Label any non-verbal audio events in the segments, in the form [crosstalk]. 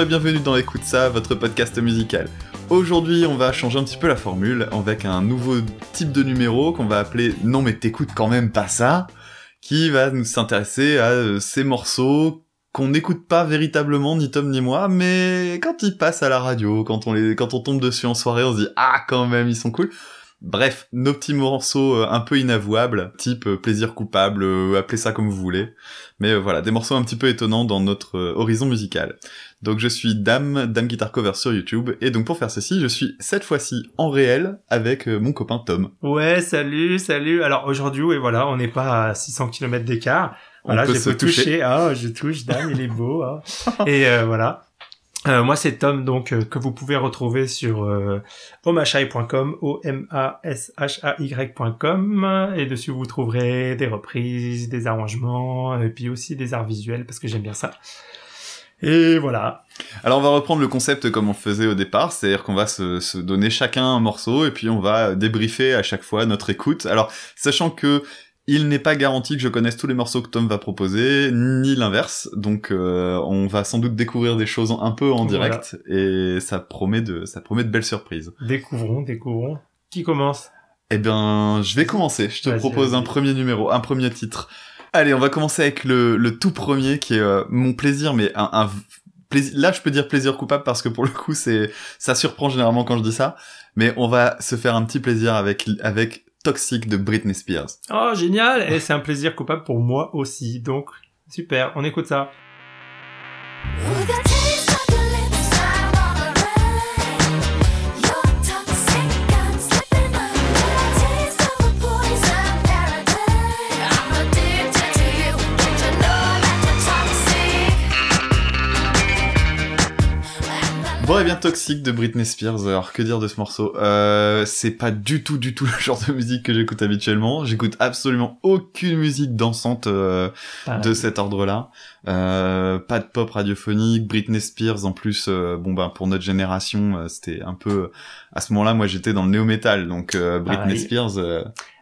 Et bienvenue dans Écoute ça, votre podcast musical. Aujourd'hui, on va changer un petit peu la formule avec un nouveau type de numéro qu'on va appeler Non mais t'écoutes quand même pas ça, qui va nous s'intéresser à euh, ces morceaux qu'on n'écoute pas véritablement ni Tom ni moi, mais quand ils passent à la radio, quand on les, quand on tombe dessus en soirée, on se dit ah quand même ils sont cool. Bref, nos petits morceaux euh, un peu inavouables, type euh, plaisir coupable, euh, appelez ça comme vous voulez. Mais voilà, des morceaux un petit peu étonnants dans notre horizon musical. Donc je suis Dame, Dame Guitar Cover sur YouTube, et donc pour faire ceci, je suis cette fois-ci en réel avec mon copain Tom. Ouais, salut, salut. Alors aujourd'hui, et voilà, on n'est pas à 600 km d'écart. Voilà, peux toucher. toucher. Ah, je touche, Dame, il est beau. hein. Et euh, voilà. Euh, moi, c'est Tom, donc euh, que vous pouvez retrouver sur euh, omashai.com, o m a s h a y.com, et dessus vous trouverez des reprises, des arrangements, et puis aussi des arts visuels parce que j'aime bien ça. Et voilà. Alors on va reprendre le concept comme on faisait au départ, c'est-à-dire qu'on va se, se donner chacun un morceau et puis on va débriefer à chaque fois notre écoute. Alors sachant que il n'est pas garanti que je connaisse tous les morceaux que Tom va proposer, ni l'inverse, donc euh, on va sans doute découvrir des choses un peu en Voilà. direct et ça promet de ça promet de belles surprises. Découvrons, découvrons. Qui commence? Eh bien, je vais commencer. Je te propose un premier numéro, un premier titre. Allez, on va commencer avec le, le tout premier qui est euh, mon plaisir, mais un, un plaisir. Là, je peux dire plaisir coupable parce que pour le coup, c'est ça surprend généralement quand je dis ça. Mais on va se faire un petit plaisir avec avec Toxic de Britney Spears. Oh, génial Et c'est un plaisir coupable pour moi aussi. Donc, super, on écoute ça. Et bien Toxic de Britney Spears. Alors, que dire de ce morceau? Euh, C'est pas du tout, du tout [laughs] le genre de musique que j'écoute habituellement. J'écoute absolument aucune musique dansante. euh, de cet ordre-là. Euh, pas de pop radiophonique, Britney Spears en plus. euh, bon ben pour notre génération, euh, c'était un peu à ce moment-là, moi j'étais dans le néo metal, donc Britney Pareil. Spears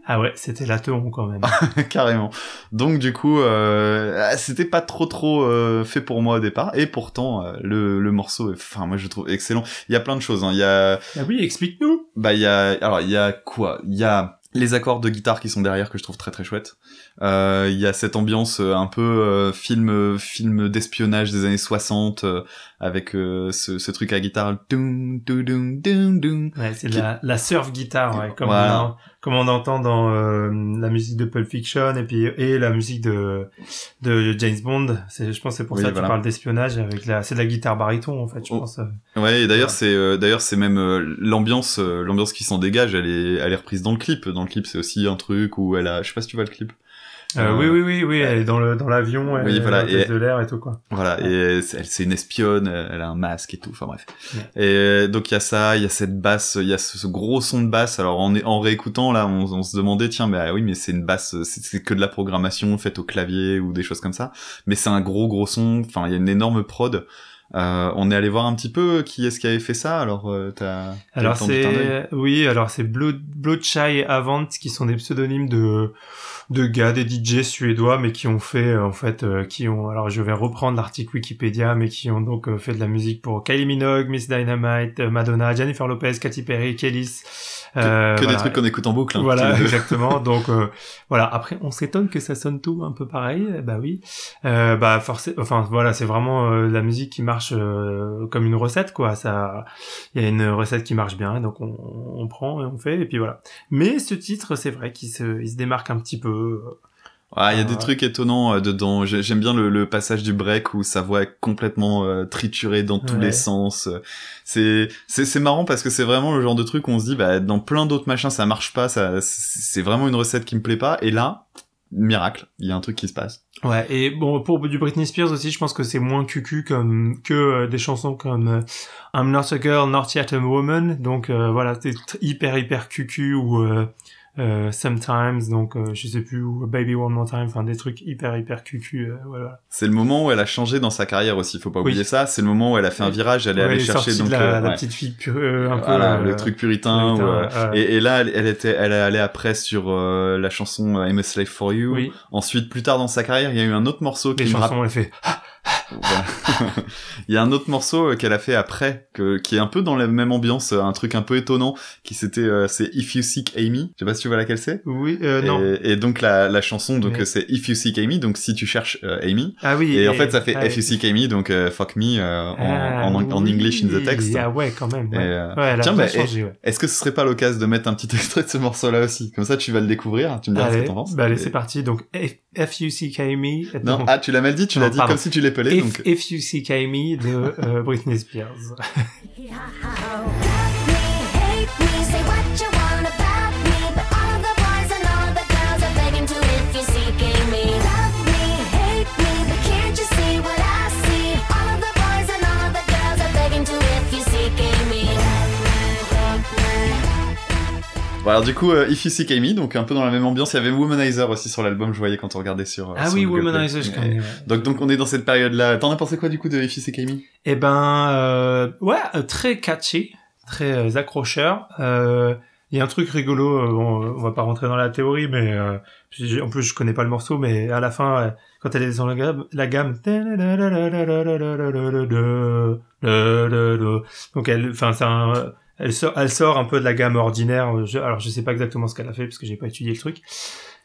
Ah ouais, c'était la teon quand même. [laughs] carrément. Donc du coup, euh, c'était pas trop trop euh, fait pour moi au départ, et pourtant euh, le, le morceau, est- enfin moi je le trouve excellent. Il y a plein de choses. Hein. Il y a ah oui, explique-nous bah il y a alors il y a quoi? Il y a les accords de guitare qui sont derrière que je trouve très très chouettes. Euh, Il y a cette ambiance euh, un peu euh, film film d'espionnage des années 60 euh, avec euh, ce, ce truc à guitare. Doum, doum, doum. Ouais, c'est Qui- la, la surf guitare, ouais, comme, Voilà. on, comme on entend dans euh, la musique de Pulp Fiction et puis et la musique de de James Bond. C'est, je pense, c'est pour Oui, ça que voilà. tu parles d'espionnage avec la, c'est de la guitare baryton en fait, je Oh. pense. Ouais, et d'ailleurs Ouais. c'est euh, d'ailleurs c'est même euh, l'ambiance euh, l'ambiance qui s'en dégage, elle est elle est reprise dans le clip. Dans le clip, c'est aussi un truc où elle a je sais pas si tu vois le clip. Euh, Euh, oui, oui, oui, oui, elle est dans le dans l'avion, elle Oui, est voilà, et- de l'air et tout quoi. Voilà, et elle- c'est une espionne, elle a un masque et tout, enfin bref. Ouais. Et donc il y a ça, il y a cette basse, il y a ce, ce gros son de basse. Alors en, en réécoutant là, on, on se demandait tiens, mais ah oui, mais c'est une basse, c'est que de la programmation faite au clavier ou des choses comme ça. Mais c'est un gros gros son. Enfin, il y a une énorme prod. Euh, on est allé voir un petit peu qui est-ce qui avait fait ça. Alors euh, t'as. Alors c'est oui, alors c'est Bloodshine et Avant qui sont des pseudonymes de de gars, des DJ suédois, mais qui ont fait euh, en fait, euh, qui ont alors je vais reprendre l'article Wikipédia, mais qui ont donc euh, fait de la musique pour Kylie Minogue, Miss Dynamite, euh, Madonna, Jennifer Lopez, Katy Perry, Kellys. que, euh, que des voilà. trucs qu'on écoute en boucle. hein, Voilà, [laughs] exactement. Donc euh, voilà. Après, on s'étonne que ça sonne tout un peu pareil. Eh Bah oui. Euh, bah forcément. Enfin voilà, c'est vraiment euh, la musique qui marche euh, comme une recette quoi. Ça, il y a une recette qui marche bien, donc on, on prend et on fait et puis voilà. Mais ce titre, c'est vrai qu'il se, il se démarque un petit peu. Il y a des ouais. trucs étonnants euh, dedans. J'ai- J'aime bien le, le passage du break où sa voix est complètement euh, triturée dans tous Ouais. les sens. Euh, C'est marrant parce que c'est vraiment le genre de truc où on se dit bah dans plein d'autres machins ça marche pas, ça c'est vraiment une recette qui me plaît pas et là miracle, il y a un truc qui se passe. Ouais. Et bon, pour du Britney Spears aussi, je pense que c'est moins cucu comme que euh, des chansons comme euh, I'm Not a Girl, Not Yet a Woman. Donc euh, voilà, c'est hyper hyper cucu ou euh, euh, Sometimes, donc euh, je sais plus, Baby One More Time, enfin des trucs hyper hyper cucu. Euh, voilà. C'est le moment où elle a changé dans sa carrière aussi, faut pas Oui. oublier ça. C'est le moment où elle a fait un virage, elle est Ouais, allée chercher donc la, euh, la ouais. petite fille pure, euh, un peu. Voilà, euh, le truc puritain. puritain, euh, euh, et, et là, elle, était, elle est allée après sur euh, la chanson I'm a Slave for You. oui, Ensuite, plus tard dans sa carrière, il y a eu un autre morceau qui les me chansons, elle fait. Voilà. [laughs] [laughs] Il y a un autre morceau euh, qu'elle a fait après, que, qui est un peu dans la même ambiance, euh, un truc un peu étonnant, qui c'était, euh, c'est If You Seek Amy. Je sais pas si tu vois laquelle c'est. Oui, euh, non. Et, et donc la, la chanson, donc Mais- euh, c'est If You Seek Amy, donc si tu cherches euh, Amy. Ah oui. Et, en fait, ça fait ah, If You Seek Amy, donc Fuck Me euh, en, ah, en, en oui. English in the text. Ah ouais, quand même. Et, Ouais, euh, ouais tiens, bah, changé, ouais. Est-ce que ce serait pas l'occasion de mettre un petit [laughs] extrait de ce morceau-là aussi? Comme ça, tu vas le découvrir, tu me diras ce que t'en penses. bah allez, Et- c'est parti. Donc, F- F-U-C-K-Me. Non, donc, ah, tu l'as mal dit, tu Non, l'as dit comme si tu l'épelais, donc... If You See Me de euh, Britney Spears. [laughs] Bon, alors du coup, euh, If You Seek Amy, donc un peu dans la même ambiance, il y avait Womanizer aussi sur l'album, je voyais quand on regardait sur... euh, Ah sur oui, Google Play. Womanizer, je connais. ouais. Donc, donc on est dans cette période-là. T'en as pensé quoi du coup de If You Seek Amy? Eh ben, euh, ouais, euh, très catchy, très euh, accrocheur. Euh, Il y a un truc rigolo, bon, on va pas rentrer dans la théorie, mais euh, en plus je connais pas le morceau, mais à la fin, quand elle est dans la gamme, la gamme, donc elle, enfin c'est un, elle sort, elle sort un peu de la gamme ordinaire. Je- alors je sais pas exactement ce qu'elle a fait parce que j'ai pas étudié le truc,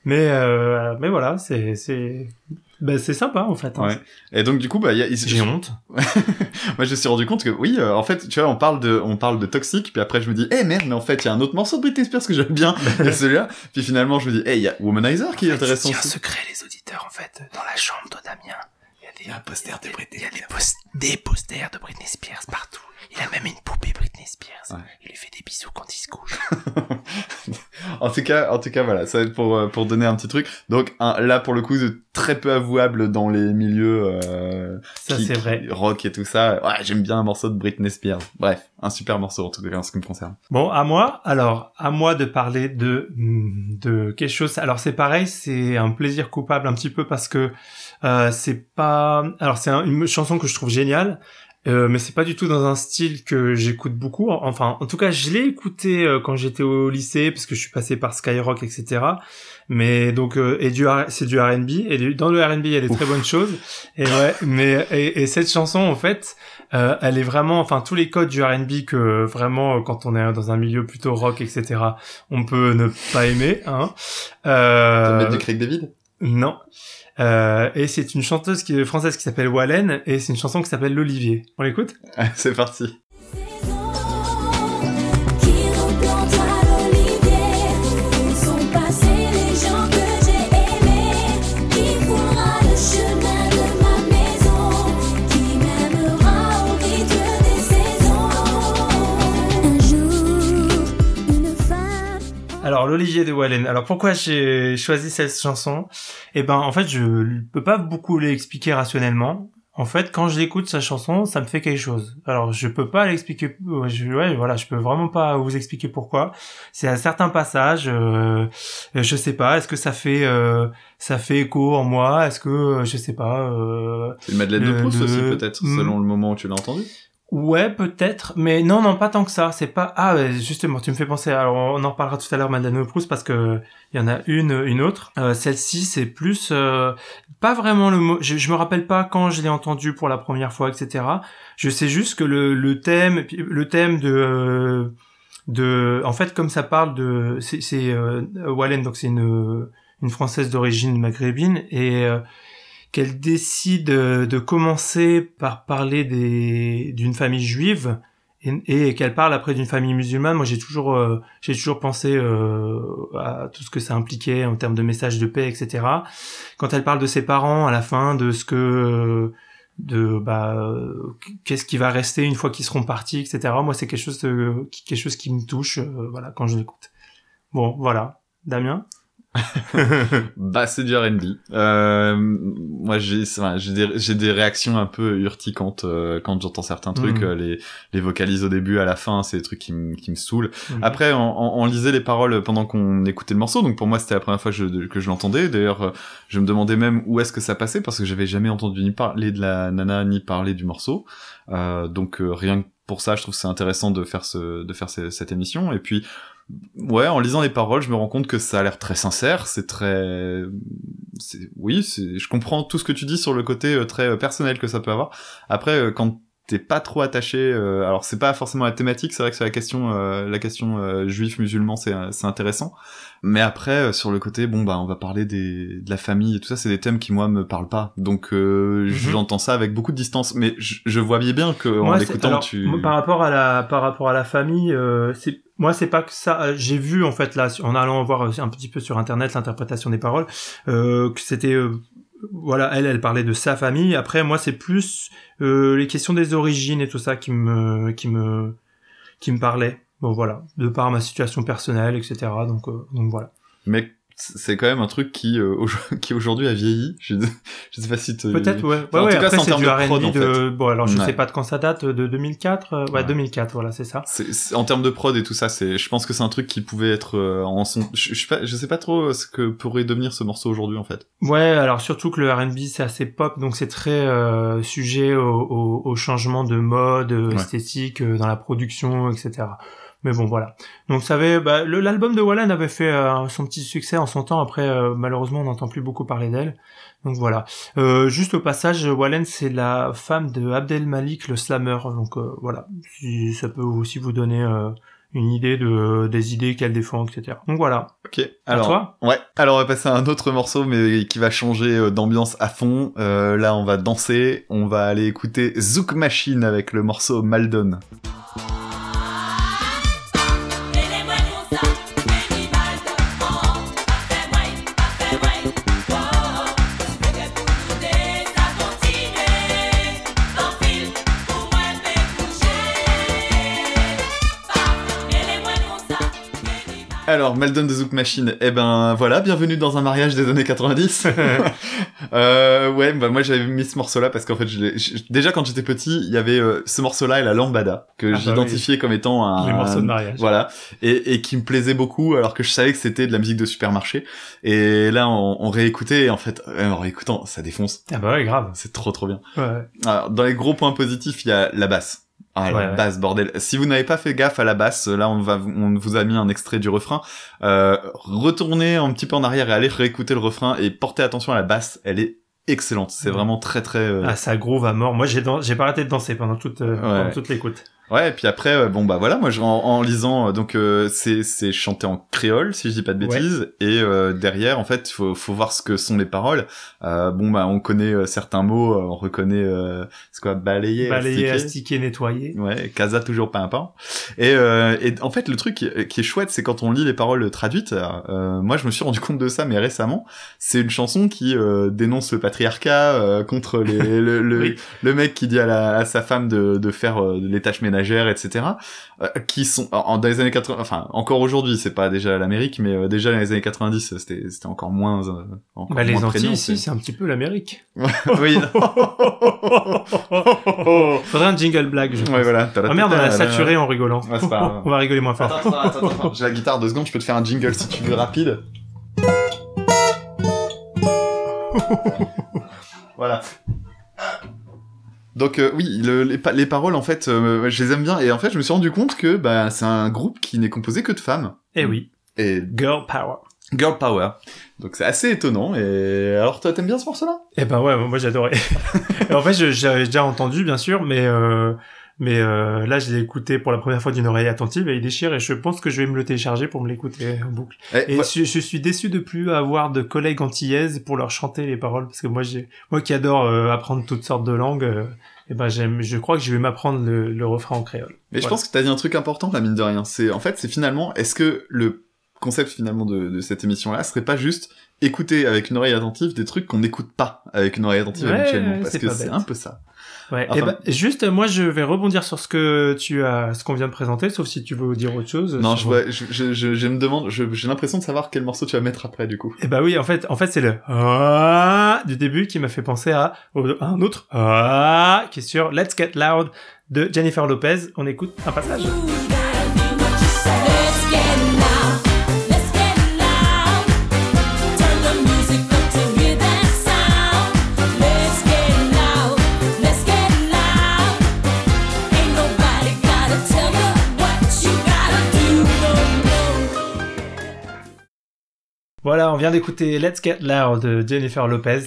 mais euh, mais voilà, c'est c'est ben, c'est sympa en fait. hein. Ouais. Et donc du coup, bah, il y a... il- J'ai honte. [laughs] Moi, je me suis rendu compte que oui, euh, en fait, tu vois, on parle de, on parle de toxique, puis après je me dis, eh merde, mais en fait, il y a un autre morceau de Britney Spears que j'aime bien, il y a celui-là. Puis finalement, je me dis, eh, il y a Womanizer qui est intéressant dis un secret, les auditeurs, en fait. Dans la chambre de Damien, il y a des, un poster de Britney il y a des, pos- des posters de Britney Spears partout. Il a même une poupée Britney Spears. Ouais. Il lui fait des bisous quand il se couche. [laughs] En tout cas, en tout cas, voilà, ça va être pour euh, pour donner un petit truc. Donc un, là, pour le coup, de très peu avouable dans les milieux euh, Ça, qui- c'est vrai. qui- rock et tout ça. Ouais, j'aime bien un morceau de Britney Spears. Bref, un super morceau en tout cas en ce qui me concerne. Bon, à moi, alors, à moi de parler de, de quelque chose. Alors, c'est pareil, c'est un plaisir coupable un petit peu parce que euh, c'est pas. Alors, c'est un- une chanson que je trouve géniale. Euh, mais c'est pas du tout dans un style que j'écoute beaucoup. Enfin, en tout cas, je l'ai écouté euh, quand j'étais au lycée, parce que je suis passé par Skyrock, etc. Mais donc, euh, et du c'est du R&B. Et du- dans le R&B, il y a des très bonnes choses. Et ouais, mais et, et cette chanson, en fait, euh, elle est vraiment, enfin, tous les codes du R&B que vraiment, euh, quand on est dans un milieu plutôt rock, etc., on peut ne pas aimer. Hein. Tu Euh, mettre du Craig David? non. Euh, et c'est une chanteuse qui française qui s'appelle Wallen et c'est une chanson qui s'appelle L'Olivier. On l'écoute? [laughs] C'est parti. Qui replantera l'olivier Où sont passés L'Olivier de Wallen. Alors pourquoi j'ai choisi cette chanson? Eh ben en fait je peux pas beaucoup l'expliquer rationnellement. En fait, quand je l'écoute sa chanson, ça me fait quelque chose. Alors, je peux pas l'expliquer. ouais, Je, ouais, voilà, je peux vraiment pas vous expliquer pourquoi. C'est à certains passages, euh, je sais pas. Est-ce que ça fait, euh, ça fait écho en moi? Est-ce que, euh, je sais pas. Euh, C'est Madeleine de Le- Proust aussi peut-être, Hmm. selon le moment où tu l'as entendu? Ouais, peut-être, mais non, non, pas tant que ça. C'est pas. Ah, justement, tu me fais penser. Alors, on en reparlera tout à l'heure, de Proust, parce que il y en a une, une autre. Euh, Celle-ci, c'est plus euh, pas vraiment le mot. Je, je me rappelle pas quand je l'ai entendu pour la première fois, etc. Je sais juste que le, le thème, le thème de euh, de, en fait, comme ça parle de, c'est c'est, euh, Wallen, donc c'est une une française d'origine maghrébine et euh, qu'elle décide euh, de commencer par parler d'une famille juive et, qu'elle parle après d'une famille musulmane. Moi, j'ai toujours euh, j'ai toujours pensé euh, à tout ce que ça impliquait en termes de message de paix, etc. Quand elle parle de ses parents à la fin, de ce que de bah qu'est-ce qui va rester une fois qu'ils seront partis, etc. Moi, c'est quelque chose quelque chose qui me touche, voilà, quand je l'écoute. Bon, voilà, Damien? [laughs] Bah, c'est du R&B. Euh, moi, j'ai, enfin, j'ai des, j'ai des réactions un peu urticantes euh, quand j'entends certains trucs. Euh, les, les vocalises au début, à la fin, c'est des trucs qui me, qui me saoulent. Mhm. Après, on, on, on lisait les paroles pendant qu'on écoutait le morceau, donc pour moi, c'était la première fois que je, que je l'entendais. D'ailleurs, euh, je me demandais même où est-ce que ça passait parce que j'avais jamais entendu ni parler de la nana ni parler du morceau. Euh, donc rien que pour ça, je trouve c'est intéressant de faire ce, de faire ce- cette émission. Et puis, ouais, en lisant les paroles, je me rends compte que ça a l'air très sincère, c'est très, oui, je comprends tout ce que tu dis sur le côté euh, très euh, personnel que ça peut avoir. Après, euh, quand t'es pas trop attaché, euh, alors c'est pas forcément la thématique, c'est vrai que sur la question, euh, la question euh, juif musulman, c'est, c'est intéressant. Mais après, sur le côté, bon bah, on va parler des, de la famille et tout ça, c'est des thèmes qui moi me parlent pas. Donc Mhm. j'entends ça avec beaucoup de distance, mais je, vois bien que Moi, l'écoutant, tu. moi, par rapport à la par rapport à la famille, c'est moi c'est pas que ça. J'ai vu en fait là en allant voir un petit peu sur internet l'interprétation des paroles euh, que c'était euh, voilà elle elle parlait de sa famille. Après moi c'est plus euh, les questions des origines et tout ça qui me qui me qui me parlait. Bon voilà de par ma situation personnelle etc. Donc euh, donc voilà. Mais c'est quand même un truc qui, euh, [laughs] qui aujourd'hui a vieilli. Je, je sais pas si te... Peut-être ouais. Enfin, en ouais, tout ouais, cas, c'est en du de prod, R&B en de bon alors je Ouais. sais pas de quand ça date de 2004 euh, ouais, Ouais. 2004 voilà c'est ça. En termes de prod et tout ça, c'est, je pense que c'est un truc qui pouvait être euh, en son. Je, je, sais pas, je sais pas trop ce que pourrait devenir ce morceau aujourd'hui en fait. Ouais, alors surtout que le R&B c'est assez pop, donc c'est très euh, sujet au, au, au changement de mode euh, Ouais. esthétique euh, dans la production, etc. Mais bon, voilà. Donc ça avait, bah, l'album de Wallen avait fait euh, son petit succès en son temps. Après, euh, malheureusement, on n'entend plus beaucoup parler d'elle. Donc voilà. Euh, juste au passage, Wallen c'est la femme de Abdel Malik, le slammer. Donc euh, voilà, si ça peut aussi vous donner une idée de des idées qu'elle défend, etc. Donc voilà. Ok. À Alors, toi. ouais. Alors on va passer à un autre morceau, mais qui va changer d'ambiance à fond. Euh, là, on va danser. On va aller écouter Zouk Machine avec le morceau Maldon. Alors, Maldon de Zouk Machine, eh ben voilà, bienvenue dans un mariage des années 90. [laughs] euh, ouais, bah moi j'avais mis ce morceau-là parce qu'en fait, je déjà quand j'étais petit, il y avait euh, ce morceau-là et la lambada que Ah bah j'identifiais comme étant un Les morceaux de mariage. Voilà, et, et qui me plaisait beaucoup alors que je savais que c'était de la musique de supermarché. Et là, on, on réécoutait et en fait, euh, en réécoutant, ça défonce. Ah bah ouais, grave. C'est trop trop bien. Ouais. Alors, dans les gros points positifs, il y a la basse. Ah, la Ouais, ouais. basse, bordel. Si vous n'avez pas fait gaffe à la basse, là, on va, on vous a mis un extrait du refrain. Euh, retournez un petit peu en arrière et allez réécouter le refrain et portez attention à la basse. Elle est excellente. C'est Ouais. vraiment très très. euh, Ah, ça groove à mort. Moi, j'ai j'ai pas arrêté de danser pendant toute, euh, pendant toute l'écoute. Ouais, et puis après, euh, bon bah voilà, moi je, en, en lisant, euh, donc euh, c'est c'est chanté en créole, si je dis pas de Ouais. bêtises, et euh, derrière, en fait, faut faut voir ce que sont les paroles. Euh, bon bah on connaît euh, certains mots, on reconnaît, euh, c'est quoi, balayer, Balayer, astiquer. nettoyer. Ouais, casa toujours pimpant. Et, euh, et en fait, le truc qui, qui est chouette, c'est quand on lit les paroles traduites. euh, moi, je me suis rendu compte de ça, mais récemment, c'est une chanson qui euh, dénonce le patriarcat euh, contre les, le, le, [laughs] Oui. le mec qui dit à, la, à sa femme de, de faire les tâches ménagères, etc. euh, qui sont en, dans les années 80, enfin encore aujourd'hui, c'est pas déjà l'Amérique, mais euh, déjà dans les années 90, c'était c'était encore moins. euh, encore Bah, les moins Antilles, ici, c'est un petit peu l'Amérique. [laughs] oui. [laughs] Faudrait un jingle blague, je pense. ouais, voilà. Oh merde, on a saturé en rigolant. Ouais, pas [laughs] on va rigoler moins fort. Attends, attends, attends, attends. J'ai la guitare deux secondes, je peux te faire un jingle si tu veux rapide. voilà. Donc euh, oui, le- les, pa- les paroles en fait, euh, je les aime bien et en fait je me suis rendu compte que bah, c'est un groupe qui n'est composé que de femmes Eh oui, et girl power. girl power. Donc c'est assez étonnant et alors toi t'aimes bien ce morceau-là? Eh ben ouais, moi j'adorais. [laughs] En fait, j'avais déjà entendu, bien sûr, mais euh, mais euh, là, je l'ai écouté pour la première fois d'une oreille attentive et il déchire. Et je pense que je vais me le télécharger pour me l'écouter en boucle. Eh, Et ouais, je, je suis déçu de plus avoir de collègues antillaises pour leur chanter les paroles parce que moi, j'ai moi qui adore euh, apprendre toutes sortes de langues. euh, eh ben j'aime, je crois que je vais m'apprendre le, le refrain en créole. Mais je pense que t'as dit un truc important, la mine de rien. C'est en fait, c'est finalement, est-ce que le concept finalement de, de cette émission-là serait pas juste écouter avec une oreille attentive des trucs qu'on n'écoute pas avec une oreille attentive Ouais, habituellement, parce c'est que c'est un peu ça. Ouais. Enfin- Eh ben, juste, moi, je vais rebondir sur ce que tu as, ce qu'on vient de présenter, sauf si tu veux dire autre chose. Non, je, vois, je, je, je, je me demande, je- j'ai l'impression de savoir quel morceau tu vas mettre après du coup. Eh bah oui, en fait, en fait, c'est le ah du début qui m'a fait penser à un autre ah qui est sur Let's Get Loud de Jennifer Lopez. On écoute un passage. Voilà, on vient d'écouter Let's Get Loud de Jennifer Lopez.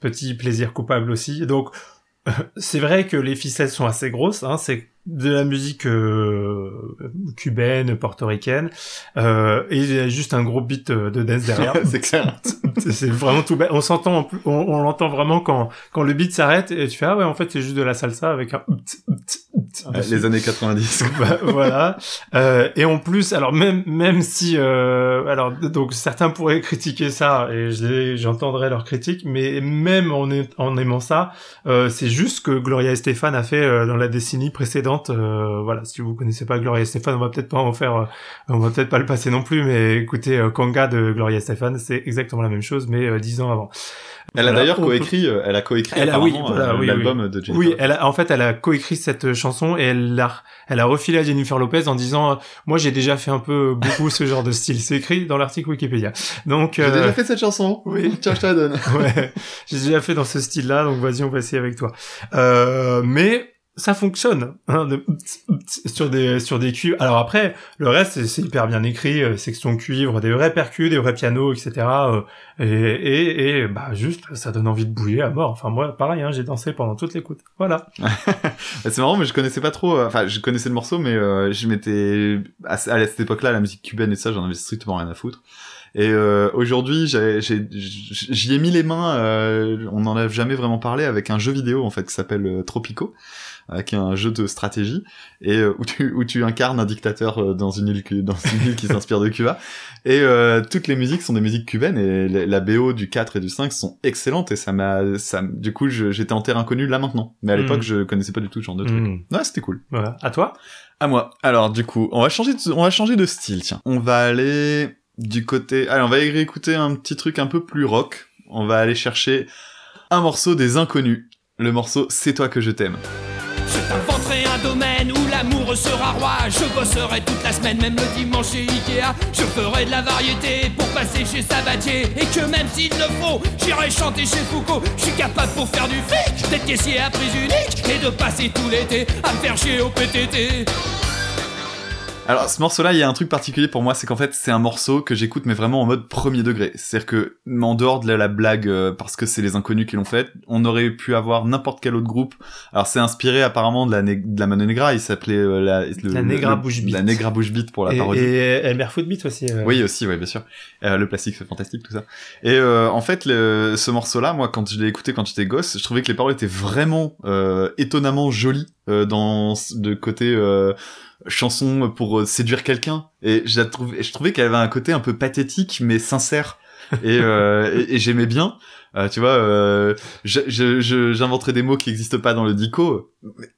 Petit plaisir coupable aussi. Donc, [laughs] c'est vrai que les ficelles sont assez grosses. Hein, c'est de la musique euh, cubaine, portoricaine, euh, et il y a juste un gros beat euh, de dance derrière. [laughs] c'est clair. [laughs] C'est- vraiment tout bête. On s'entend, on, on l'entend vraiment quand quand le beat s'arrête et tu fais ah ouais en fait c'est juste de la salsa avec un Ouais, les années 90. [laughs] Bah, voilà. Euh, et en plus, alors même même si euh, alors donc certains pourraient critiquer ça et j'entendrai leurs critiques, mais même en, en aimant ça, euh, c'est juste que Gloria Estefan a fait euh, dans la décennie précédente. Euh, voilà, si vous connaissez pas Gloria Estefan, on va peut-être pas en faire, euh, on va peut-être pas le passer non plus, mais écoutez, euh, Kanga de Gloria Estefan, c'est exactement la même chose, mais euh, dix ans avant. Elle a d'ailleurs peut- coécrit, euh, elle a coécrit Elle a- oui, voilà, oui, l'album de Jennifer. Oui, elle a, en fait, elle a coécrit cette chanson et elle l'a, elle a refilé à Jennifer Lopez en disant, moi, j'ai déjà fait un peu beaucoup ce genre de style. C'est écrit dans l'article Wikipédia. Donc, J'ai déjà fait cette chanson. oui. [laughs] Tiens, je te la donne. [laughs] ouais, j'ai déjà fait dans ce style-là, donc vas-y, on va essayer avec toi. Euh, mais ça fonctionne hein, sur des sur des cuivres. Alors après, le reste c'est- hyper bien écrit, euh, section cuivre, des vrais percus, des vrais pianos, etc. euh, et, et, et bah juste, ça donne envie de bouger à mort. Enfin moi, pareil, hein, j'ai dansé pendant toute l'écoute. Voilà. [laughs] Bah, c'est marrant, mais je connaissais pas trop. euh, Enfin, je connaissais le morceau, mais euh, je m'étais à, cette époque-là, la musique cubaine et ça, j'en avais strictement rien à foutre. Et euh, aujourd'hui, j'y ai mis les mains. euh, on n'en a jamais vraiment parlé avec un jeu vidéo en fait qui s'appelle Tropico, euh, qui est un jeu de stratégie et euh, où tu où tu incarnes un dictateur euh, dans une île cu- dans une île qui s'inspire de Cuba. Et euh, toutes les musiques sont des musiques cubaines et la, la BO du 4 et du 5 sont excellentes et ça m'a ça du coup j'étais en terre inconnue là maintenant. Mais à l'époque, Mm. je connaissais pas du tout ce genre de truc. Mm. Ouais, c'était cool. Voilà. À toi? À moi. Alors du coup, on va changer de, on va changer de style, tiens. On va aller du côté Allez, on va écouter un petit truc un peu plus rock. On va aller chercher un morceau des inconnus. Le morceau C'est toi que je t'aime. Je t'inventerai un domaine où l'amour sera roi. Je bosserai toute la semaine, même le dimanche chez Ikea. Je ferai de la variété pour passer chez Sabatier. Et que même s'il le faut, j'irai chanter chez Foucault. Je suis capable pour faire du fric, d'être caissier à prix unique. Et de passer tout l'été à me faire chier au PTT. Alors ce morceau-là, il y a un truc particulier pour moi, c'est qu'en fait c'est un morceau que j'écoute mais vraiment en mode premier degré. C'est-à-dire que en dehors de la, la blague euh, parce que c'est les inconnus qui l'ont fait, on aurait pu avoir n'importe quel autre groupe. Alors c'est inspiré apparemment de la, de la Mano Negra, il s'appelait euh, la, le- La Negra Bush Beat. La Negra Bush Beat pour la et, parodie. et Elmer Footbeat aussi. euh. Oui aussi, oui bien sûr. Le plastique c'est fantastique tout ça. Et euh, en fait le, ce morceau-là, moi quand je l'ai écouté quand j'étais gosse, je trouvais que les paroles étaient vraiment euh, étonnamment jolies euh, dans de côté euh, chanson pour euh, séduire quelqu'un. Et je trouvais, je trouvais qu'elle avait un côté un peu pathétique mais sincère. Et, euh, et j'aimais bien. Euh, tu vois, euh, je- je- je- j'inventerais des mots qui n'existent pas dans le dico.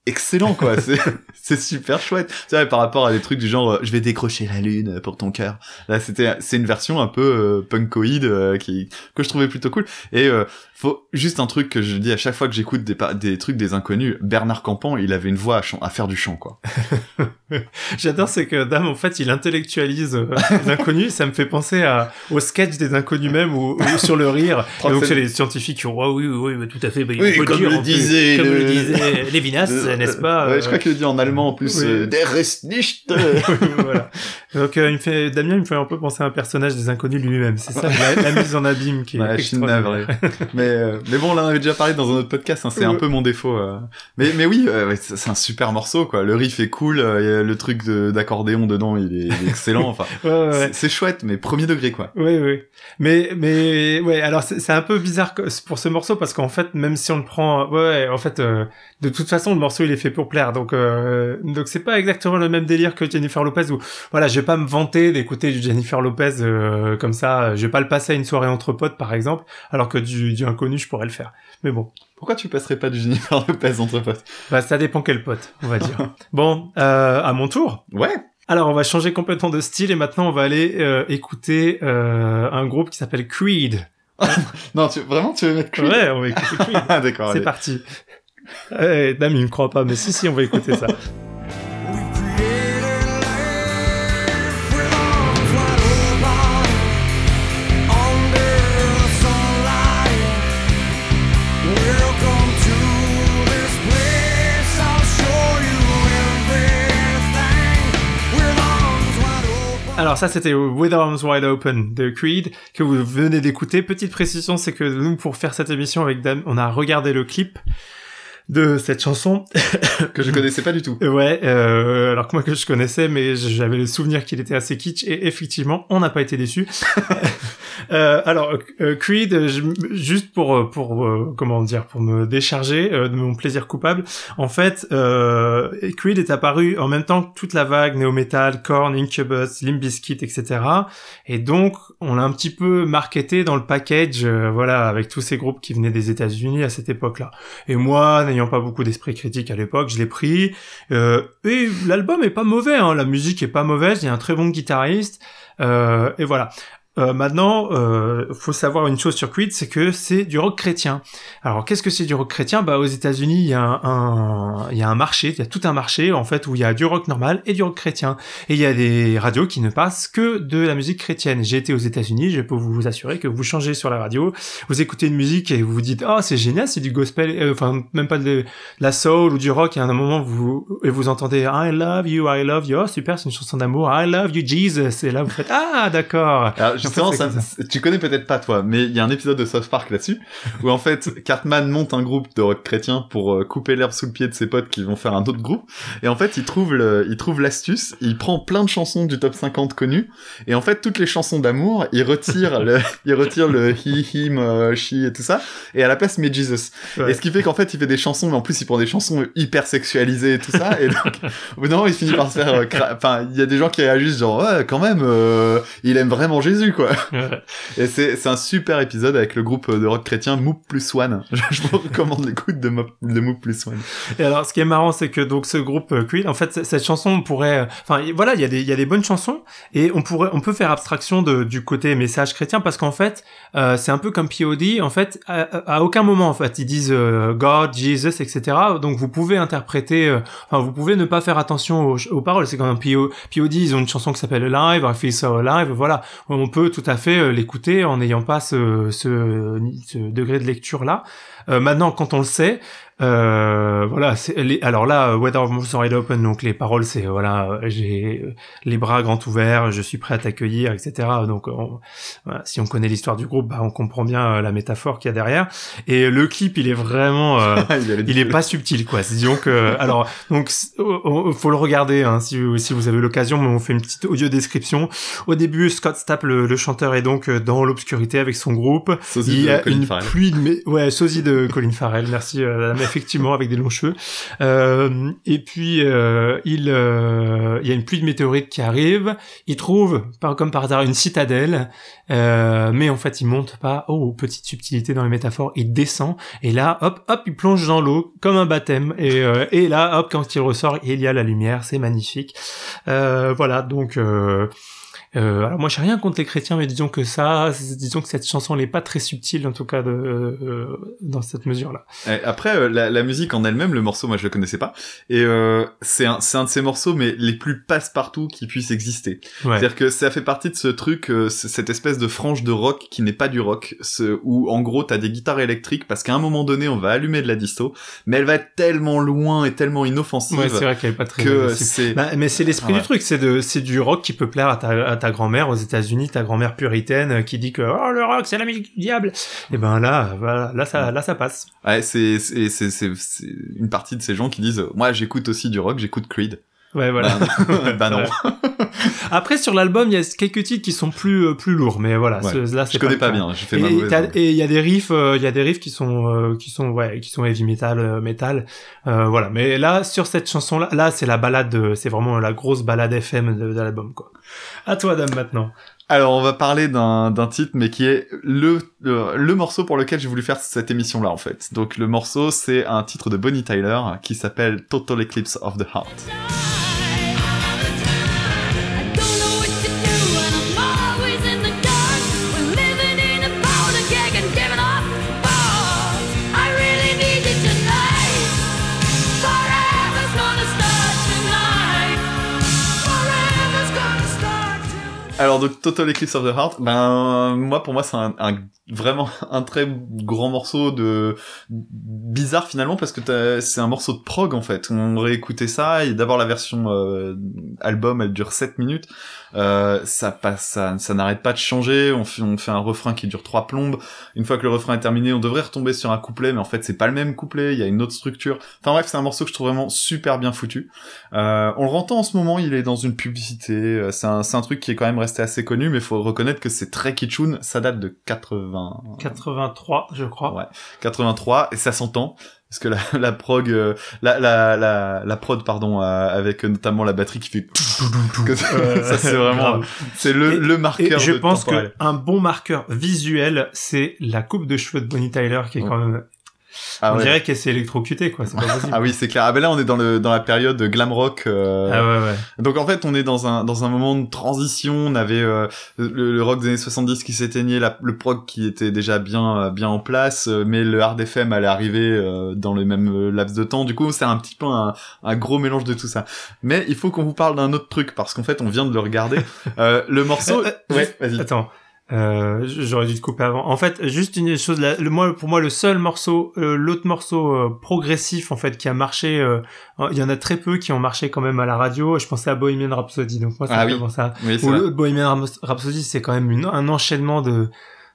Excellent quoi, [laughs] c'est c'est super chouette. Tu vois, par rapport à des trucs du genre, euh, je vais décrocher la lune pour ton cœur. Là, c'était, c'est une version un peu euh, punkoïde euh, qui que je trouvais plutôt cool. Et euh, faut juste un truc que je dis à chaque fois que j'écoute des, des trucs des inconnus. Bernard Campan, il avait une voix à, faire du chant quoi. [laughs] J'adore, c'est que Dame, en fait, il intellectualise euh, les inconnus. Ça me fait penser à, au sketch des inconnus même, ou, ou sur le rire. Et donc, c'est les scientifiques qui ont, Ah oui, oui, oui, tout à fait. Bah, Oui, on comme dire, le on disait comme le- le disait Lévinas, Euh, n'est-ce pas Ouais, euh, je crois qu'il le dit en allemand en plus. oui. euh, Der ist nicht. [laughs] voilà. Donc, euh, il me fait, Damien, il me fait un peu penser à un personnage des inconnus lui-même. C'est ça, la, la mise en abîme qui est Ouais, je suis navré. extraordinaire. mais euh, mais bon, on en avait déjà parlé dans un autre podcast. hein, c'est un peu mon défaut. euh. Mais mais oui, euh, c'est un super morceau quoi. Le riff est cool. euh, le truc de- d'accordéon dedans, il est, il est excellent. Enfin, Ouais, c'est- chouette, mais premier degré quoi. Oui, oui. Mais, mais, ouais, alors c'est un peu bizarre pour ce morceau parce qu'en fait, même si on le prend, ouais, en fait, euh, de toute façon, le morceau il est fait pour plaire, donc, euh, donc c'est pas exactement le même délire que Jennifer Lopez où, voilà, je vais pas me vanter d'écouter du Jennifer Lopez euh, comme ça, je vais pas le passer à une soirée entre potes par exemple, alors que du, du inconnu je pourrais le faire. Mais bon, Pourquoi tu passerais pas du Jennifer Lopez entre potes? Bah ça dépend quel pote, on va dire. [laughs] bon, à mon tour. Ouais. Alors, on va changer complètement de style et maintenant on va aller euh, écouter euh, un groupe qui s'appelle Creed. [laughs] Non, tu, vraiment, tu veux mettre Creed Ouais, on va écouter Creed. [laughs] Ah d'accord. C'est parti. Eh, Dame, il me croit pas, mais si, si, on va écouter ça. [laughs] Alors ça c'était With Arms Wide Open de Creed que vous venez d'écouter. Petite précision, c'est que nous pour faire cette émission avec Dame, on a regardé le clip de cette chanson. [coughs] Que je connaissais pas du tout. Ouais, euh, alors que moi que je connaissais, mais j'avais le souvenir qu'il était assez kitsch et effectivement, on n'a pas été déçus. [laughs] Euh, alors euh, Creed, je- juste pour pour euh, comment dire, pour me décharger euh, de mon plaisir coupable. En fait, euh, Creed est apparu en même temps que toute la vague néo-metal, Korn, Incubus, Limp Bizkit, etc. Et donc, on l'a un petit peu marketé dans le package, euh, voilà, avec tous ces groupes qui venaient des États-Unis à cette époque-là. Et moi, n'ayant pas beaucoup d'esprit critique à l'époque, je l'ai pris. Euh, et l'album est pas mauvais, hein, la musique est pas mauvaise, il y a un très bon guitariste. Euh, et voilà. Euh, maintenant, euh, faut savoir une chose sur Creed, c'est que c'est du rock chrétien. Alors, qu'est-ce que c'est du rock chrétien? Bah, aux États-Unis, il y a un, il y a un marché, il y a tout un marché en fait où il y a du rock normal et du rock chrétien. Et il y a des radios qui ne passent que de la musique chrétienne. J'ai été aux États-Unis, je peux vous assurer que vous changez sur la radio, vous écoutez une musique et vous vous dites oh c'est génial, c'est du gospel, euh, enfin même pas de, de la soul ou du rock. Et à un moment vous et vous entendez I love you, I love you, oh super, c'est une chanson d'amour, I love you Jesus. Et là vous faites ah d'accord. Justement, ça, tu connais peut-être pas toi, mais il y a un épisode de South Park là-dessus, où en fait [laughs] Cartman monte un groupe de rock chrétien pour euh, couper l'herbe sous le pied de ses potes qui vont faire un autre groupe, et en fait il trouve le, il trouve l'astuce, il prend plein de chansons du top 50 connues, et en fait toutes les chansons d'amour, il retire [laughs] le, il retire le he, him, she et tout ça, et à la place met Jesus. Ouais. Et ce qui fait qu'en fait il fait des chansons, mais en plus il prend des chansons hyper sexualisées et tout ça, et donc au bout d'un moment il finit par se faire, euh, enfin il y a des gens qui réagissent genre ouais quand même, euh, il aime vraiment Jésus quoi. Et c'est, un super épisode avec le groupe de rock chrétien Moop plus One. [laughs] Je, vous recommande l'écoute de, Moop- de Moop plus One. Et alors, ce qui est marrant, c'est que donc ce groupe euh, Creed, en fait, cette chanson, on pourrait, euh, enfin, voilà, il y a des, il y a des bonnes chansons, et on pourrait, on peut faire abstraction de, du côté message chrétien, parce qu'en fait, euh, c'est un peu comme POD. En fait, à, à aucun moment, en fait, ils disent euh, God, Jesus, etc. Donc, vous pouvez interpréter, euh, enfin, vous pouvez ne pas faire attention aux, aux paroles. C'est comme un PO, POD, ils ont une chanson qui s'appelle Alive, I Feel So Alive. Voilà, on peut tout à fait euh, l'écouter en n'ayant pas ce, ce, degré de lecture là. Euh, maintenant, quand on le sait, euh, voilà. c'est- Les, alors là, Weather Moves Wide Open, donc les paroles, c'est euh, voilà, euh, j'ai euh, les bras grands ouverts, je suis prêt à t'accueillir, etc. Donc, on- voilà, si on connaît l'histoire du groupe, bah, on comprend bien euh, la métaphore qu'il y a derrière. Et le clip, il est vraiment, euh, [laughs] il, il est pas subtil, quoi. Disons que, alors, donc, faut le regarder, hein, si, vous- si vous avez l'occasion, mais on fait une petite audio description. Au début, Scott Stapp, le, le chanteur, est donc euh, dans l'obscurité avec son groupe. Sosie Il y de a Colin une Farrell. pluie de ouais sosie de Colin Farrell merci euh, [laughs] effectivement avec des longs cheveux. Euh, et puis euh, il euh, y a une pluie de météorites qui arrive. Il trouve par comme par hasard une citadelle. Euh, mais en fait il monte pas. Oh petite subtilité dans les métaphores. Il descend. Et là hop hop il plonge dans l'eau comme un baptême. Et euh, et là hop quand il ressort il y a la lumière. C'est magnifique. Euh, voilà. Donc euh, alors moi j'ai rien contre les chrétiens, mais disons que ça, disons que cette chanson n'est pas très subtile en tout cas de, euh, dans cette mesure-là. Et Après, euh, la, la musique en elle-même, le morceau, moi je le connaissais pas. Et euh, c'est un, c'est un de ces morceaux, mais les plus passe-partout qui puissent exister. Ouais. C'est-à-dire que ça fait partie de ce truc, euh, cette espèce de frange de rock qui n'est pas du rock, ce, où en gros t'as des guitares électriques parce qu'à un moment donné on va allumer de la disto, mais elle va être tellement loin et tellement inoffensive Ouais, c'est vrai qu'elle est pas très que c'est Bah, mais c'est l'esprit Ah ouais. du truc, c'est de, c'est du rock qui peut plaire à ta, à ta grand-mère aux États-Unis, ta grand-mère puritaine euh, qui dit que oh le rock c'est la musique du diable. Et ben là, voilà, là ça, là ça passe. ouais, c'est c'est c'est une partie de ces gens qui disent moi j'écoute aussi du rock, j'écoute Creed. Ouais, voilà. Bah, [laughs] bah non. Après sur l'album, il y a quelques titres qui sont plus, euh, plus lourds, mais voilà, Ouais. ce- là Je connais pas bien, j'ai fait ma Et il y a des riffs, euh, y a des riffs qui sont, euh, qui sont, ouais, qui sont heavy metal, euh, metal, voilà. Mais là, sur cette chanson-là, là, c'est la balade, de- c'est vraiment la grosse balade FM de, de l'album, quoi. À toi, dame, maintenant. Alors, on va parler d'un titre, mais qui est le, le le morceau pour lequel j'ai voulu faire cette émission-là, en fait. Donc, le morceau, c'est un titre de Bonnie Tyler qui s'appelle Total Eclipse of the Heart. Alors, donc, Total Eclipse of the Heart, ben, moi, pour moi, c'est un, un vraiment [laughs] un très grand morceau de bizarre finalement parce que c'est un morceau de prog en fait. On réécoutait ça et d'abord la version euh, album elle dure 7 minutes. Euh, ça passe, ça, ça n'arrête pas de changer. On fait, on fait un refrain qui dure trois plombes. Une fois que le refrain est terminé, on devrait retomber sur un couplet, mais en fait c'est pas le même couplet. Il y a une autre structure. Enfin bref, c'est un morceau que je trouve vraiment super bien foutu. Euh, on le entend en ce moment. Il est dans une publicité. Euh, C'est un, c'est un truc qui est quand même resté assez connu, mais faut reconnaître que c'est très kitschun. Ça date de 80, 83, je crois. Ouais. 83 et ça s'entend parce que la, [laughs] la prog euh, la, la la la prod pardon euh, avec notamment la batterie qui fait ça, c'est vraiment c'est le le marqueur Et je de pense que un bon marqueur visuel, c'est la coupe de cheveux de Bonnie Tyler qui est quand même. Ah, on ouais. dirait qu'elle s'est électrocutée, quoi. C'est pas possible. ah oui c'est clair ah ben là on est dans le dans la période glam rock euh, Ah ouais, ouais. donc en fait on est dans un dans un moment de transition on avait euh, le, le rock des années 70 qui s'éteignait le prog qui était déjà bien euh, bien en place euh, mais le hard FM allait arriver euh, dans le même laps de temps du coup c'est un petit peu un, un gros mélange de tout ça mais il faut qu'on vous parle d'un autre truc parce qu'en fait on vient de le regarder [laughs] euh, le morceau ouais vas-y Attends. Euh, j'aurais dû te couper avant. En fait, juste une chose, là, le, moi, pour moi, le seul morceau, euh, l'autre morceau euh, progressif, en fait, qui a marché, il y en a très peu qui ont marché quand même à la radio. Je pensais à Bohemian Rhapsody, donc moi, ça Ah oui. à- oui c'est Ou Bohemian Rhapsody- Rhapsody, c'est quand même une, un enchaînement de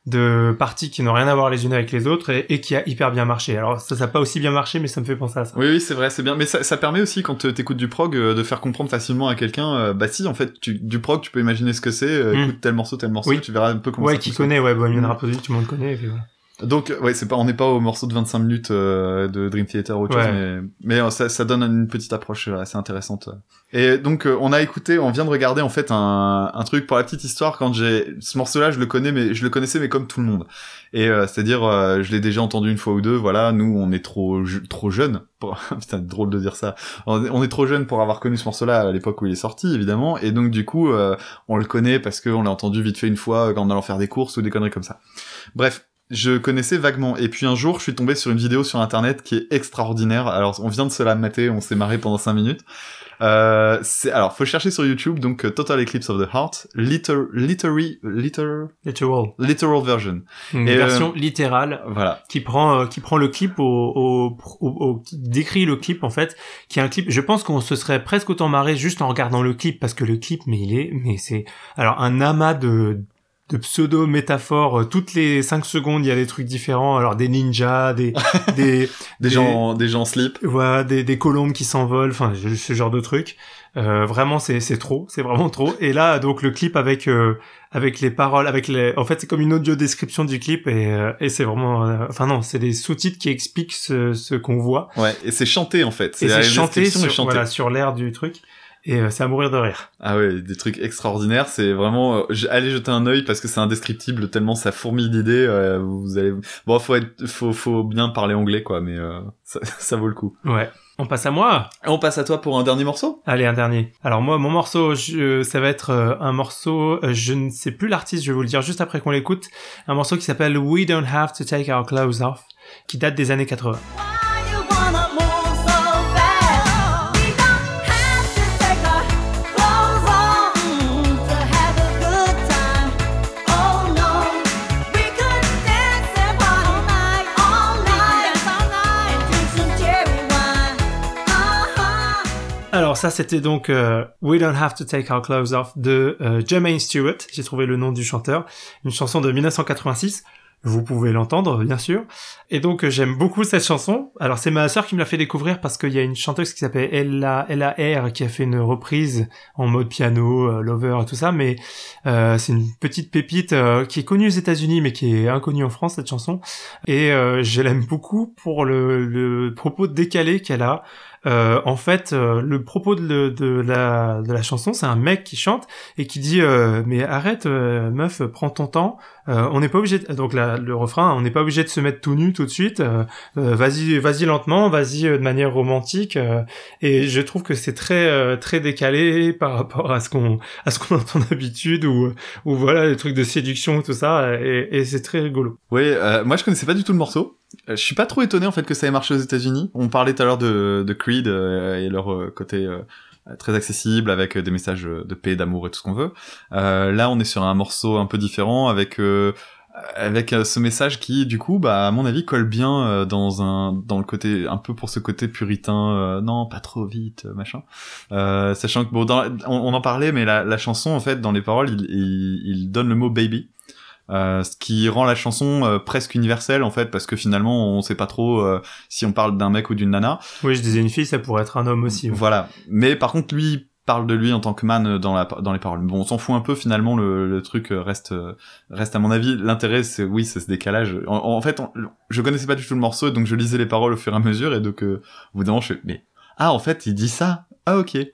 de parties qui n'ont rien à voir les unes avec les autres et, et qui a hyper bien marché. Alors ça, ça a pas aussi bien marché, mais ça me fait penser à ça. Oui, oui, c'est vrai, c'est bien. Mais ça, ça permet aussi, quand euh, t'écoutes du prog, euh, de faire comprendre facilement à quelqu'un, euh, bah si, en fait, tu, du prog, tu peux imaginer ce que c'est, euh, Mm. écoute tel morceau, tel morceau, Oui. tu verras un peu comment ouais, ça qui fonctionne. connaît, ouais, Bohemian Mm. Rhapsody, tout le monde connaît. et puis voilà. Donc, ouais, c'est pas, on n'est pas au morceau de 25 minutes euh, de Dream Theater ou autre Ouais. chose, mais, mais euh, ça, ça donne une petite approche euh, assez intéressante. Et donc, euh, on a écouté, on vient de regarder en fait un, un truc pour la petite histoire. Quand j'ai ce morceau-là, je le connais, mais je le connaissais, mais comme tout le monde. Et euh, c'est-à-dire, euh, je l'ai déjà entendu une fois ou deux. Voilà, nous, on est trop je- trop jeunes. Pour... [laughs] Putain, drôle de dire ça. On est, on trop jeunes pour avoir connu ce morceau-là à l'époque où il est sorti, évidemment. Et donc, du coup, euh, on le connaît parce qu'on l'a entendu vite fait une fois euh, en allant faire des courses ou des conneries comme ça. Bref, je connaissais vaguement. Et puis un jour, je suis tombé sur une vidéo sur internet qui est extraordinaire. Alors, on vient de se la mater, on s'est marré pendant 5 minutes. Euh, c'est, alors, faut chercher sur YouTube, donc euh, Total Eclipse of the Heart, liter, literary, liter, Literal. literal version. Une Et, euh, version littérale Voilà. qui prend euh, qui prend le clip au, au, au- au- qui décrit le clip en fait qui est un clip je pense qu'on se serait presque autant marré juste en regardant le clip parce que le clip mais il est mais c'est alors un amas de de pseudo métaphores euh, toutes les 5 secondes il y a des trucs différents alors des ninjas des [laughs] des Des, Des- gens, des gens en slip. voilà des, des colombes qui s'envolent enfin ce genre de trucs euh, vraiment c'est c'est trop c'est vraiment trop et là donc le clip avec euh, avec les paroles avec les en fait c'est comme une audio description du clip et euh, et c'est vraiment euh, enfin non c'est des sous-titres qui expliquent ce, ce qu'on voit Ouais. Et c'est chanté, en fait. et c'est chanté voilà sur l'air du truc et euh, c'est à mourir de rire Ah ouais, des trucs extraordinaires. C'est vraiment, euh, allez jeter un œil parce que c'est indescriptible tellement ça fourmille d'idées. euh, vous allez, bon, faut être, faut, faut bien parler anglais quoi, mais ça, [laughs] ça vaut le coup. ouais on passe à moi On passe à toi pour un dernier morceau. Allez, un dernier. Alors moi, mon morceau, je- ça va être un morceau, je ne sais plus l'artiste, je vais vous le dire juste après qu'on l'écoute, un morceau qui s'appelle We Don't Have to Take Our Clothes Off, qui date des années 80. Ça, c'était donc euh, We Don't Have to Take Our Clothes Off de euh, Jermaine Stewart, j'ai trouvé le nom du chanteur, une chanson de 1986. Vous pouvez l'entendre, bien sûr. Et donc, euh, j'aime beaucoup cette chanson. Alors, c'est ma sœur qui me l'a fait découvrir parce qu'il y a une chanteuse qui s'appelle Ella, Ella qui a fait une reprise en mode piano, euh, lover et tout ça. Mais euh, c'est une petite pépite euh, qui est connue aux États-Unis mais qui est inconnue en France, cette chanson. Et je l'aime beaucoup pour le, le propos décalé qu'elle a. Euh, en fait, euh, le propos de, de la, de la chanson, c'est un mec qui chante et qui dit euh, mais arrête euh, meuf, prends ton temps. Euh, on n'est pas obligé. Donc le refrain, on n'est pas obligé de se mettre tout nu tout de suite. Euh, vas-y, vas-y lentement, vas-y de manière romantique. et je trouve que c'est très très décalé par rapport à ce qu'on à ce qu'on [laughs] entend d'habitude ou ou voilà les trucs de séduction tout ça. Et, et c'est très rigolo. Oui, moi je connaissais pas du tout le morceau. Euh, je suis pas trop étonné en fait que ça ait marché aux États-Unis. On parlait tout à l'heure de, Creed euh, et leur euh, côté très accessible avec des messages de paix, d'amour et tout ce qu'on veut. Là, on est sur un morceau un peu différent avec avec ce message qui, du coup, bah, à mon avis, colle bien dans un, dans le côté, un peu pour ce côté puritain, euh, non, pas trop vite, machin. Euh, sachant que, bon, on en parlait, mais la, la chanson, en fait, dans les paroles, il, il, il donne le mot baby. Euh, ce qui rend la chanson euh, presque universelle en fait parce que finalement on sait pas trop euh, si on parle d'un mec ou d'une nana Oui, je disais une fille, ça pourrait être un homme aussi. ouais. voilà mais par contre lui parle de lui en tant que man dans la dans les paroles bon on s'en fout un peu finalement le, le truc euh, reste euh, reste à mon avis l'intérêt c'est oui c'est ce décalage en, en fait on- je connaissais pas du tout le morceau donc je lisais les paroles au fur et à mesure et donc euh, au bout d'un moment je fais mais ah en fait il dit ça ah ok [laughs] ouais,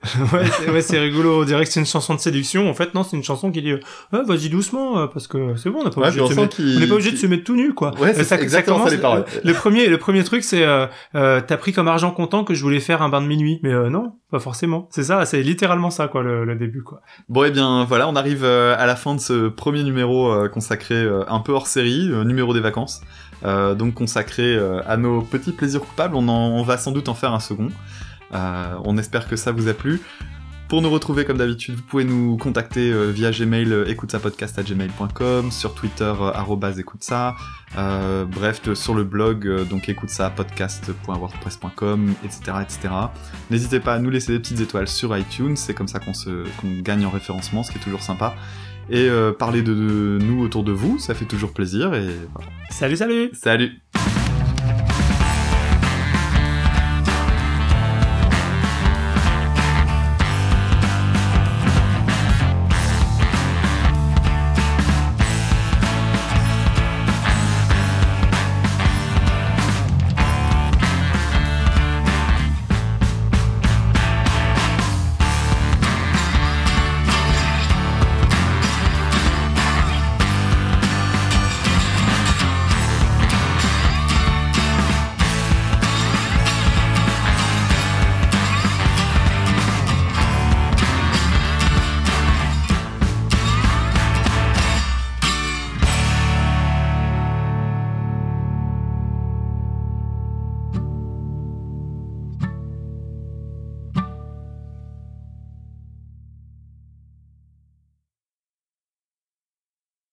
c'est, ouais, c'est rigolo. On dirait que c'est une chanson de séduction. En fait, non, c'est une chanson qui dit euh, Ah, vas-y doucement, euh, parce que c'est bon, on n'est pas, Ouais, obligé, de se mettre... qu'il- on n'est pas obligé de se mettre tout nu, quoi. Ouais, Euh, c'est exactement ça, les paroles. le premier, le premier truc, c'est euh, euh, T'as pris comme argent comptant que je voulais faire un bain de minuit. Mais euh, non, pas forcément. C'est ça, c'est littéralement ça, quoi, le, le début, quoi. Bon, et bien voilà, on arrive à la fin de ce premier numéro consacré un peu hors série, numéro des vacances. Euh, donc consacré à nos petits plaisirs coupables. On, en, on va sans doute en faire un second. Euh, on espère que ça vous a plu. Pour nous retrouver comme d'habitude, vous pouvez nous contacter euh, via Gmail euh, écoutesapodcast@gmail.com, sur Twitter euh, arrobase écoutesa, euh, bref de- sur le blog donc écoutesapodcast.wordpress.com, etc., etc. N'hésitez pas à nous laisser des petites étoiles sur iTunes, c'est comme ça qu'on gagne en référencement, ce qui est toujours sympa. Et parler de, de nous autour de vous, ça fait toujours plaisir et voilà. Salut, salut Salut